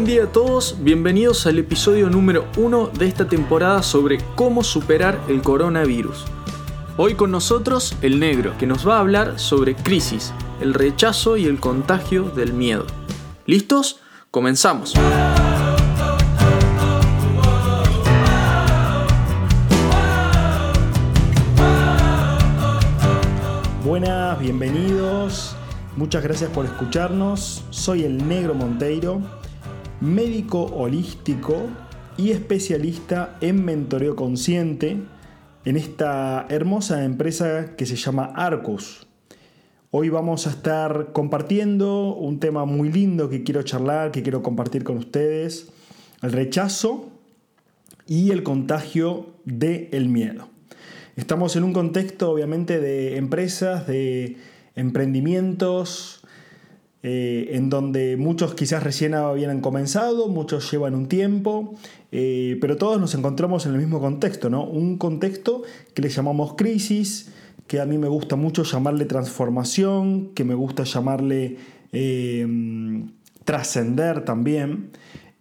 buen día a todos, bienvenidos al episodio número 1 de esta temporada sobre cómo superar el coronavirus. Hoy con nosotros el negro, que nos va a hablar sobre crisis, el rechazo y el contagio del miedo. ¿Listos? Comenzamos. Buenas, bienvenidos. Muchas gracias por escucharnos. Soy el Negro Monteiro, médico holístico y especialista en mentoreo consciente en esta hermosa empresa que se llama Arcus. Hoy vamos a estar compartiendo un tema muy lindo que quiero charlar, que quiero compartir con ustedes, el rechazo y el contagio del miedo. Estamos en un contexto obviamente de empresas, de emprendimientos, eh, en donde muchos quizás recién habían comenzado, muchos llevan un tiempo, eh, pero todos nos encontramos en el mismo contexto, ¿no? Un contexto que le llamamos crisis, que a mí me gusta mucho llamarle transformación, que me gusta llamarle eh, trascender también.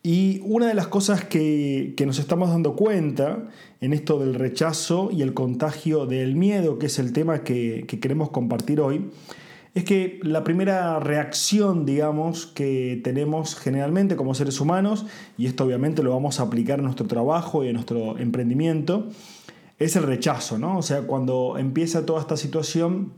Y una de las cosas que, nos estamos dando cuenta en esto del rechazo y el contagio del miedo, que es el tema que, que queremos compartir hoy, es que la primera reacción, digamos, que tenemos generalmente como seres humanos, y esto obviamente lo vamos a aplicar en nuestro trabajo y en nuestro emprendimiento, es el rechazo, ¿no? O sea, cuando empieza toda esta situación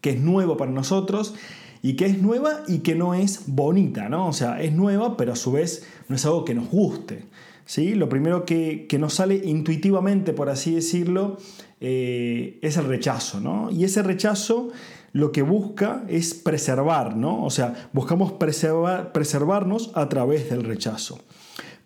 que es nuevo para nosotros y que es nueva y que no es bonita, ¿no? O sea, es nueva, pero a su vez no es algo que nos guste. ¿sí? Lo primero que, nos sale intuitivamente, por así decirlo, eh, es el rechazo, ¿no? Y ese rechazo lo que busca es preservar, ¿no? O sea, buscamos preservar, preservarnos a través del rechazo.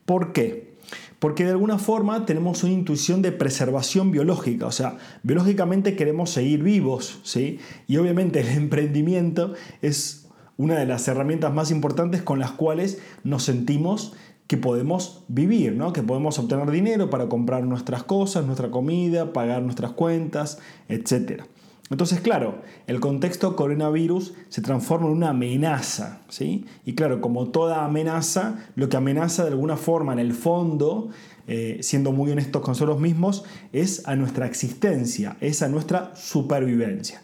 ¿Por qué? Porque de alguna forma tenemos una intuición de preservación biológica, o sea, biológicamente queremos seguir vivos, ¿sí? Y obviamente el emprendimiento es una de las herramientas más importantes con las cuales nos sentimos que podemos vivir, ¿no? que podemos obtener dinero para comprar nuestras cosas, nuestra comida, pagar nuestras cuentas, etc. Entonces, claro, el contexto coronavirus se transforma en una amenaza, ¿sí? Y claro, como toda amenaza, lo que amenaza de alguna forma en el fondo, eh, siendo muy honestos con nosotros mismos, es a nuestra existencia, es a nuestra supervivencia.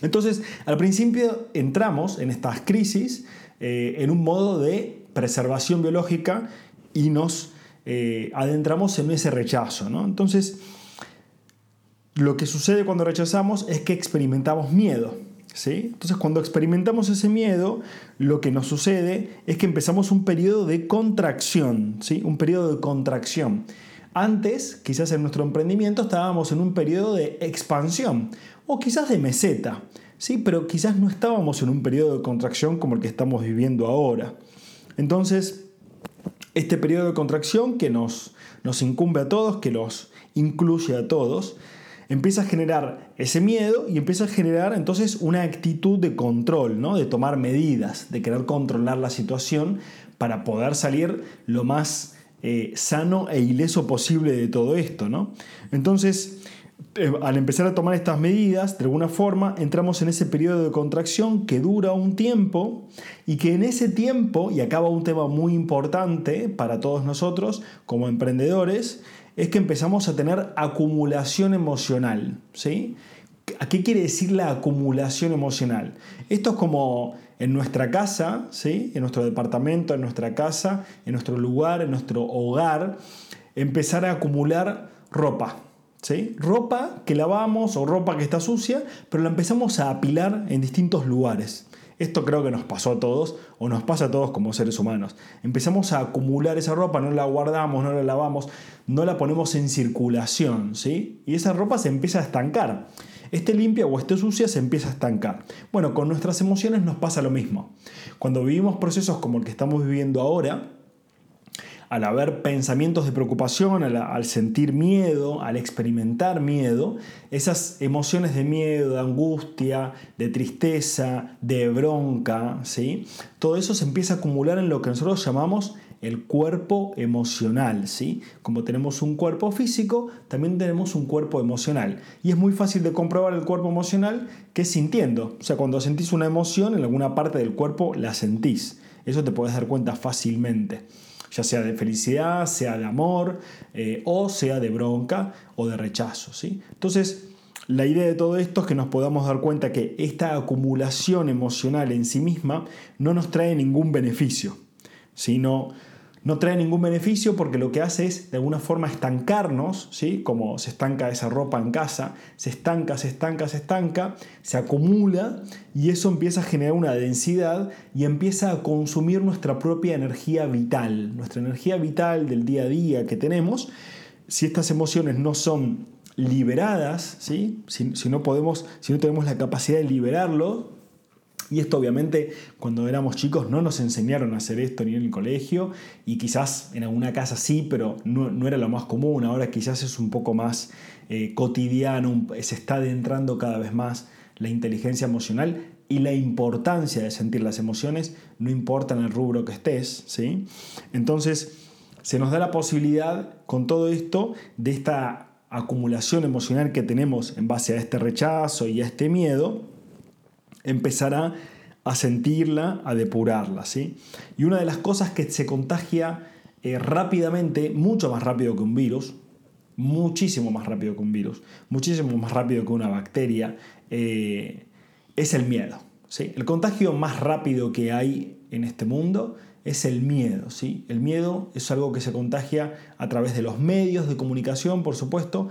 Entonces, al principio entramos en estas crisis eh, en un modo de preservación biológica y nos eh, adentramos en ese rechazo, ¿no? Entonces, lo que sucede cuando rechazamos es que experimentamos miedo. ¿sí? Entonces cuando experimentamos ese miedo, lo que nos sucede es que empezamos un periodo de contracción, ¿sí? un periodo de contracción. Antes, quizás en nuestro emprendimiento estábamos en un periodo de expansión o quizás de meseta, ¿sí? pero quizás no estábamos en un periodo de contracción como el que estamos viviendo ahora. Entonces, este periodo de contracción que nos, incumbe a todos, que los incluye a todos, empieza a generar ese miedo y empieza a generar entonces una actitud de control, ¿no? de tomar medidas, de querer controlar la situación para poder salir lo más eh, sano e ileso posible de todo esto. ¿no? Entonces, al empezar a tomar estas medidas, de alguna forma entramos en ese periodo de contracción que dura un tiempo y que en ese tiempo, y acaba un tema muy importante para todos nosotros como emprendedores, es que empezamos a tener acumulación emocional. ¿sí? ¿A qué quiere decir la acumulación emocional? Esto es como en nuestra casa, ¿sí? en nuestro departamento, en nuestra casa, en nuestro lugar, en nuestro hogar, empezar a acumular ropa. Ropa que lavamos o ropa que está sucia, pero la empezamos a apilar en distintos lugares. Esto creo que nos pasó a todos o nos pasa a todos como seres humanos. Empezamos a acumular esa ropa, no la guardamos, no la lavamos, no la ponemos en circulación, ¿sí? Y esa ropa se empieza a estancar. Esté limpia o esté sucia, se empieza a estancar. Bueno, con nuestras emociones nos pasa lo mismo. Cuando vivimos procesos como el que estamos viviendo ahora, al haber pensamientos de preocupación, al, sentir miedo, al experimentar miedo, esas emociones de miedo, de angustia, de tristeza, de bronca, ¿sí? todo eso se empieza a acumular en lo que nosotros llamamos el cuerpo emocional, ¿sí? Como tenemos un cuerpo físico, también tenemos un cuerpo emocional. Y es muy fácil de comprobar el cuerpo emocional que es sintiendo. O sea, cuando sentís una emoción, en alguna parte del cuerpo la sentís. Eso te puedes dar cuenta fácilmente, ya sea de felicidad, sea de amor, eh, o sea de bronca o de rechazo. ¿sí? Entonces, la idea de todo esto es que nos podamos dar cuenta que esta acumulación emocional en sí misma no nos trae ningún beneficio, sino no trae ningún beneficio porque lo que hace es de alguna forma estancarnos, ¿sí? como se estanca esa ropa en casa, se estanca, se estanca, se estanca, se acumula y eso empieza a generar una densidad y empieza a consumir nuestra propia energía vital, nuestra energía vital del día a día que tenemos. Si estas emociones no son liberadas, ¿sí? si, no podemos, si no tenemos la capacidad de liberarlo, y esto obviamente cuando éramos chicos no nos enseñaron a hacer esto ni en el colegio y quizás en alguna casa sí, pero no, era lo más común, ahora quizás es un poco más eh, cotidiano, se está adentrando cada vez más la inteligencia emocional y la importancia de sentir las emociones, no importa en el rubro que estés, ¿sí? Entonces se nos da la posibilidad con todo esto de esta acumulación emocional que tenemos en base a este rechazo y a este miedo, empezará a sentirla, a depurarla. ¿sí? Y una de las cosas que se contagia eh, rápidamente, mucho más rápido que un virus, muchísimo más rápido que un virus, muchísimo más rápido que una bacteria, eh, es el miedo. ¿sí? El contagio más rápido que hay en este mundo es el miedo. ¿sí? El miedo es algo que se contagia a través de los medios de comunicación, por supuesto,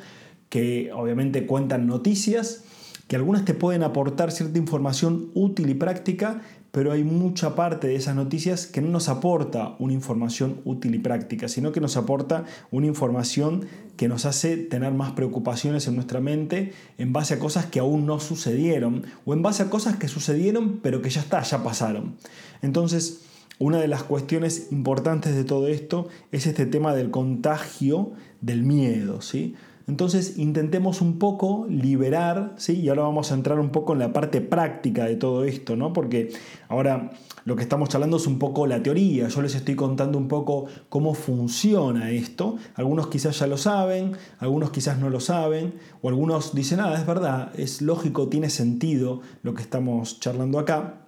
que obviamente cuentan noticias, que algunas te pueden aportar cierta información útil y práctica, pero hay mucha parte de esas noticias que no nos aporta una información útil y práctica, sino que nos aporta una información que nos hace tener más preocupaciones en nuestra mente en base a cosas que aún no sucedieron o en base a cosas que sucedieron pero que ya está, ya pasaron. Entonces, una de las cuestiones importantes de todo esto es este tema del contagio del miedo, ¿sí? Entonces intentemos un poco liberar, ¿sí? Y ahora vamos a entrar un poco en la parte práctica de todo esto, ¿no? Porque ahora lo que estamos charlando es un poco la teoría, yo les estoy contando un poco cómo funciona esto. Algunos quizás ya lo saben, algunos quizás no lo saben, o algunos dicen, ah, es verdad, es lógico, tiene sentido lo que estamos charlando acá.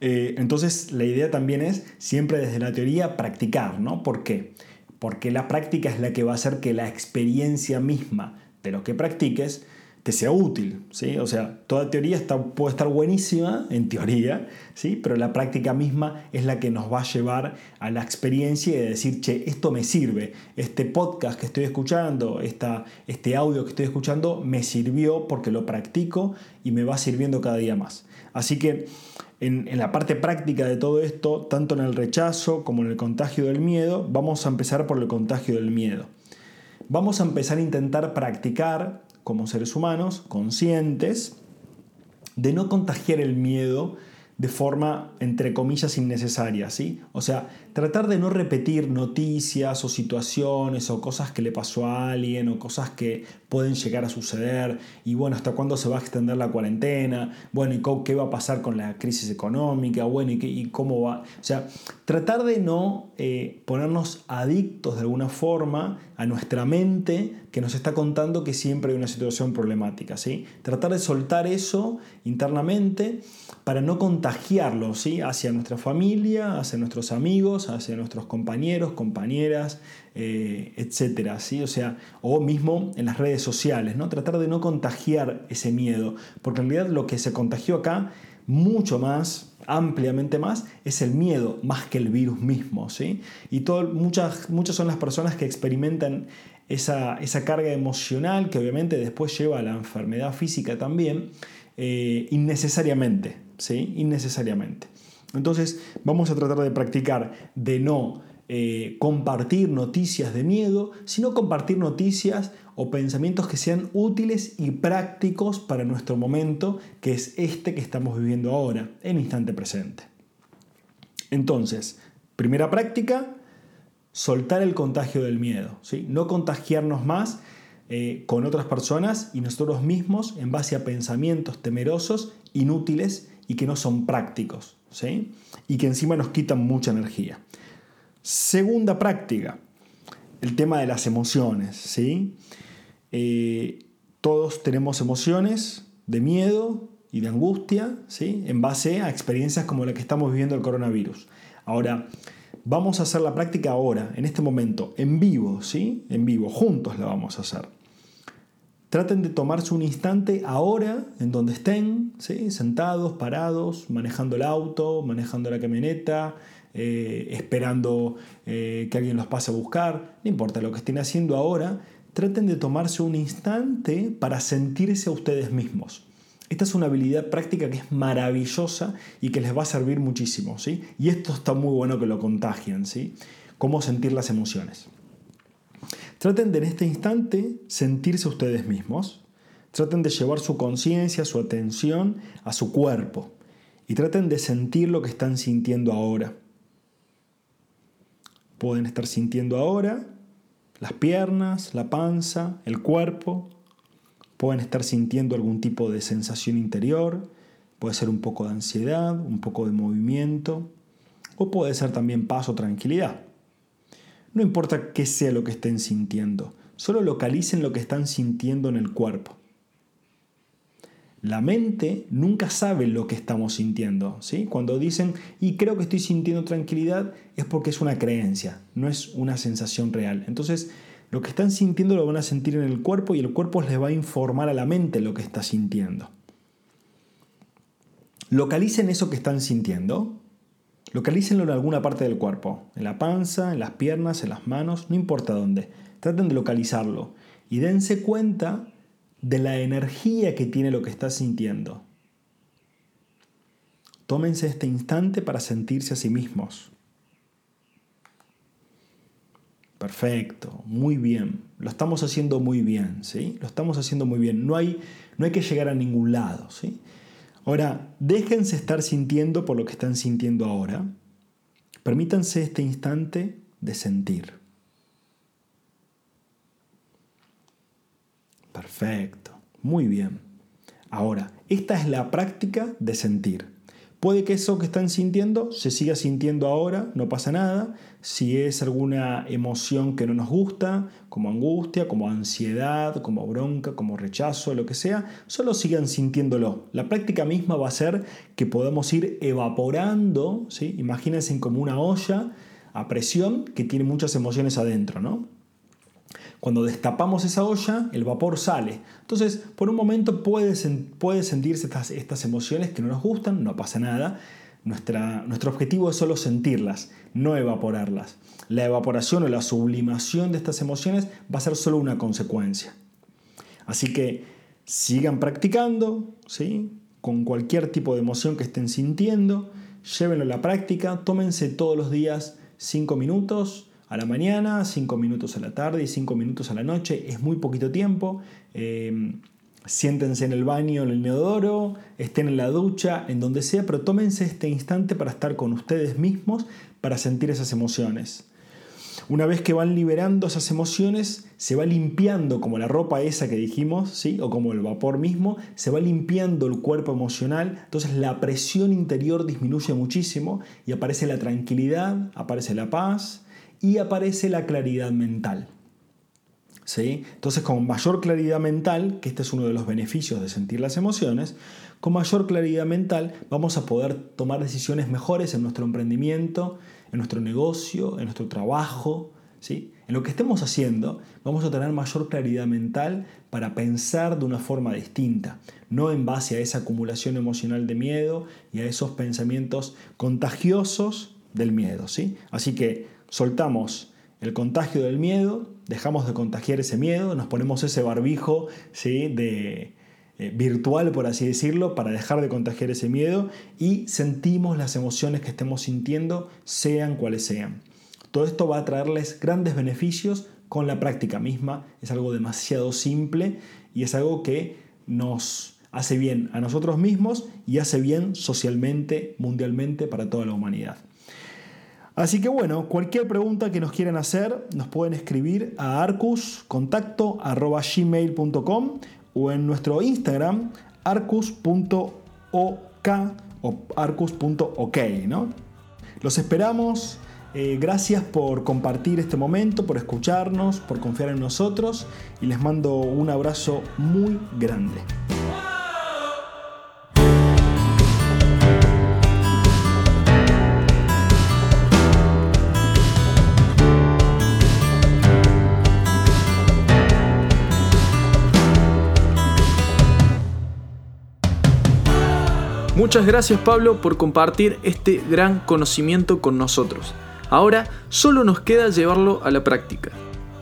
Eh, entonces la idea también es siempre desde la teoría practicar, ¿no? ¿Por qué? Porque la práctica es la que va a hacer que la experiencia misma de lo que practiques te sea útil, ¿sí? O sea, toda teoría está, puede estar buenísima en teoría, ¿sí? Pero la práctica misma es la que nos va a llevar a la experiencia y de decir, che, esto me sirve, este podcast que estoy escuchando, esta, este audio que estoy escuchando, me sirvió porque lo practico y me va sirviendo cada día más. Así que en, la parte práctica de todo esto, tanto en el rechazo como en el contagio del miedo, vamos a empezar por el contagio del miedo. Vamos a empezar a intentar practicar como seres humanos conscientes de no contagiar el miedo de forma, entre comillas, innecesaria, ¿sí? O sea, tratar de no repetir noticias o situaciones o cosas que le pasó a alguien o cosas que pueden llegar a suceder y bueno, hasta cuándo se va a extender la cuarentena, bueno, y qué va a pasar con la crisis económica, bueno, y, cómo va, o sea, tratar de no eh, ponernos adictos de alguna forma a nuestra mente que nos está contando que siempre hay una situación problemática, ¿sí? Tratar de soltar eso internamente para no contagiarlo, ¿sí? Hacia nuestra familia, hacia nuestros amigos, hacia nuestros compañeros, compañeras, eh, etcétera, ¿sí? O sea, o mismo en las redes sociales, ¿no? Tratar de no contagiar ese miedo, porque en realidad lo que se contagió acá, mucho más, ampliamente más, es el miedo, más que el virus mismo, ¿sí? Y muchas, muchas son las personas que experimentan esa, esa carga emocional que obviamente después lleva a la enfermedad física también, eh, innecesariamente, ¿sí? Innecesariamente. Entonces vamos a tratar de practicar de no eh, compartir noticias de miedo, sino compartir noticias o pensamientos que sean útiles y prácticos para nuestro momento, que es este que estamos viviendo ahora, en instante presente. Entonces, primera práctica, soltar el contagio del miedo, ¿sí? no contagiarnos más eh, con otras personas y nosotros mismos en base a pensamientos temerosos, inútiles y que no son prácticos, ¿sí? y que encima nos quitan mucha energía. Segunda práctica, el tema de las emociones. ¿sí? Eh, todos tenemos emociones de miedo, y de angustia, ¿sí? en base a experiencias como la que estamos viviendo el coronavirus. Ahora, vamos a hacer la práctica ahora, en este momento, en vivo, ¿sí? En vivo, juntos la vamos a hacer. Traten de tomarse un instante ahora en donde estén, sentados, parados, manejando el auto, manejando la camioneta, eh, esperando eh, que alguien los pase a buscar, no importa lo que estén haciendo ahora, traten de tomarse un instante para sentirse a ustedes mismos. Esta es una habilidad práctica que es maravillosa y que les va a servir muchísimo, ¿sí? Y esto está muy bueno que lo contagien, ¿sí? Cómo sentir las emociones. Traten de en este instante sentirse ustedes mismos. Traten de llevar su conciencia, su atención a su cuerpo. Y traten de sentir lo que están sintiendo ahora. Pueden estar sintiendo ahora las piernas, la panza, el cuerpo, Pueden estar sintiendo algún tipo de sensación interior, puede ser un poco de ansiedad, un poco de movimiento, o puede ser también paz o tranquilidad. No importa qué sea lo que estén sintiendo, solo localicen lo que están sintiendo en el cuerpo. La mente nunca sabe lo que estamos sintiendo. ¿sí? Cuando dicen, y creo que estoy sintiendo tranquilidad, es porque es una creencia, no es una sensación real. Entonces, lo que están sintiendo lo van a sentir en el cuerpo y el cuerpo les va a informar a la mente lo que está sintiendo. Localicen eso que están sintiendo. Localícenlo en alguna parte del cuerpo, en la panza, en las piernas, en las manos, no importa dónde. Traten de localizarlo y dense cuenta de la energía que tiene lo que está sintiendo. Tómense este instante para sentirse a sí mismos. Perfecto, muy bien. Lo estamos haciendo muy bien, ¿sí? Lo estamos haciendo muy bien. No hay, no hay que llegar a ningún lado, ¿sí? Ahora, déjense estar sintiendo por lo que están sintiendo ahora. Permítanse este instante de sentir. Perfecto, muy bien. Ahora, esta es la práctica de sentir. Puede que eso que están sintiendo se siga sintiendo ahora, no pasa nada. Si es alguna emoción que no nos gusta, como angustia, como ansiedad, como bronca, como rechazo, lo que sea, solo sigan sintiéndolo. La práctica misma va a ser que podamos ir evaporando, ¿sí? imagínense como una olla a presión que tiene muchas emociones adentro, ¿no? Cuando destapamos esa olla, el vapor sale. Entonces, por un momento puede, sentirse estas, emociones que no nos gustan, no pasa nada. Nuestro objetivo es solo sentirlas, no evaporarlas. La evaporación o la sublimación de estas emociones va a ser solo una consecuencia. Así que sigan practicando, ¿sí? con cualquier tipo de emoción que estén sintiendo, llévenlo a la práctica, tómense todos los días 5 minutos, a la mañana, 5 minutos a la tarde y 5 minutos a la noche. Es muy poquito tiempo. Eh, siéntense en el baño, en el inodoro, estén en la ducha, en donde sea, pero tómense este instante para estar con ustedes mismos, para sentir esas emociones. Una vez que van liberando esas emociones, se va limpiando como la ropa esa que dijimos, ¿sí? o como el vapor mismo, se va limpiando el cuerpo emocional, entonces la presión interior disminuye muchísimo y aparece la tranquilidad, aparece la paz, y aparece la claridad mental. ¿Sí? Entonces, con mayor claridad mental, que este es uno de los beneficios de sentir las emociones, con mayor claridad mental vamos a poder tomar decisiones mejores en nuestro emprendimiento, en nuestro negocio, en nuestro trabajo, ¿sí? En lo que estemos haciendo, vamos a tener mayor claridad mental para pensar de una forma distinta, no en base a esa acumulación emocional de miedo y a esos pensamientos contagiosos del miedo, ¿sí? Así que soltamos el contagio del miedo, dejamos de contagiar ese miedo, nos ponemos ese barbijo ¿sí? de, eh, virtual, por así decirlo, para dejar de contagiar ese miedo y sentimos las emociones que estemos sintiendo, sean cuales sean. Todo esto va a traerles grandes beneficios con la práctica misma, es algo demasiado simple y es algo que nos hace bien a nosotros mismos y hace bien socialmente, mundialmente, para toda la humanidad. Así que bueno, cualquier pregunta que nos quieran hacer, nos pueden escribir a arcuscontacto.gmail.com o en nuestro Instagram arcus.ok o arcus.ok, ¿no? Los esperamos. Eh, gracias por compartir este momento, por escucharnos, por confiar en nosotros y les mando un abrazo muy grande. Muchas gracias Pablo por compartir este gran conocimiento con nosotros. Ahora solo nos queda llevarlo a la práctica.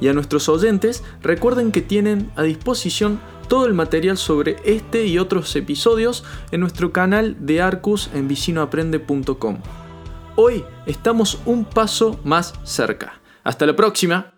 Y a nuestros oyentes recuerden que tienen a disposición todo el material sobre este y otros episodios en nuestro canal de Arcus en vicinoaprende.com. Hoy estamos un paso más cerca. Hasta la próxima.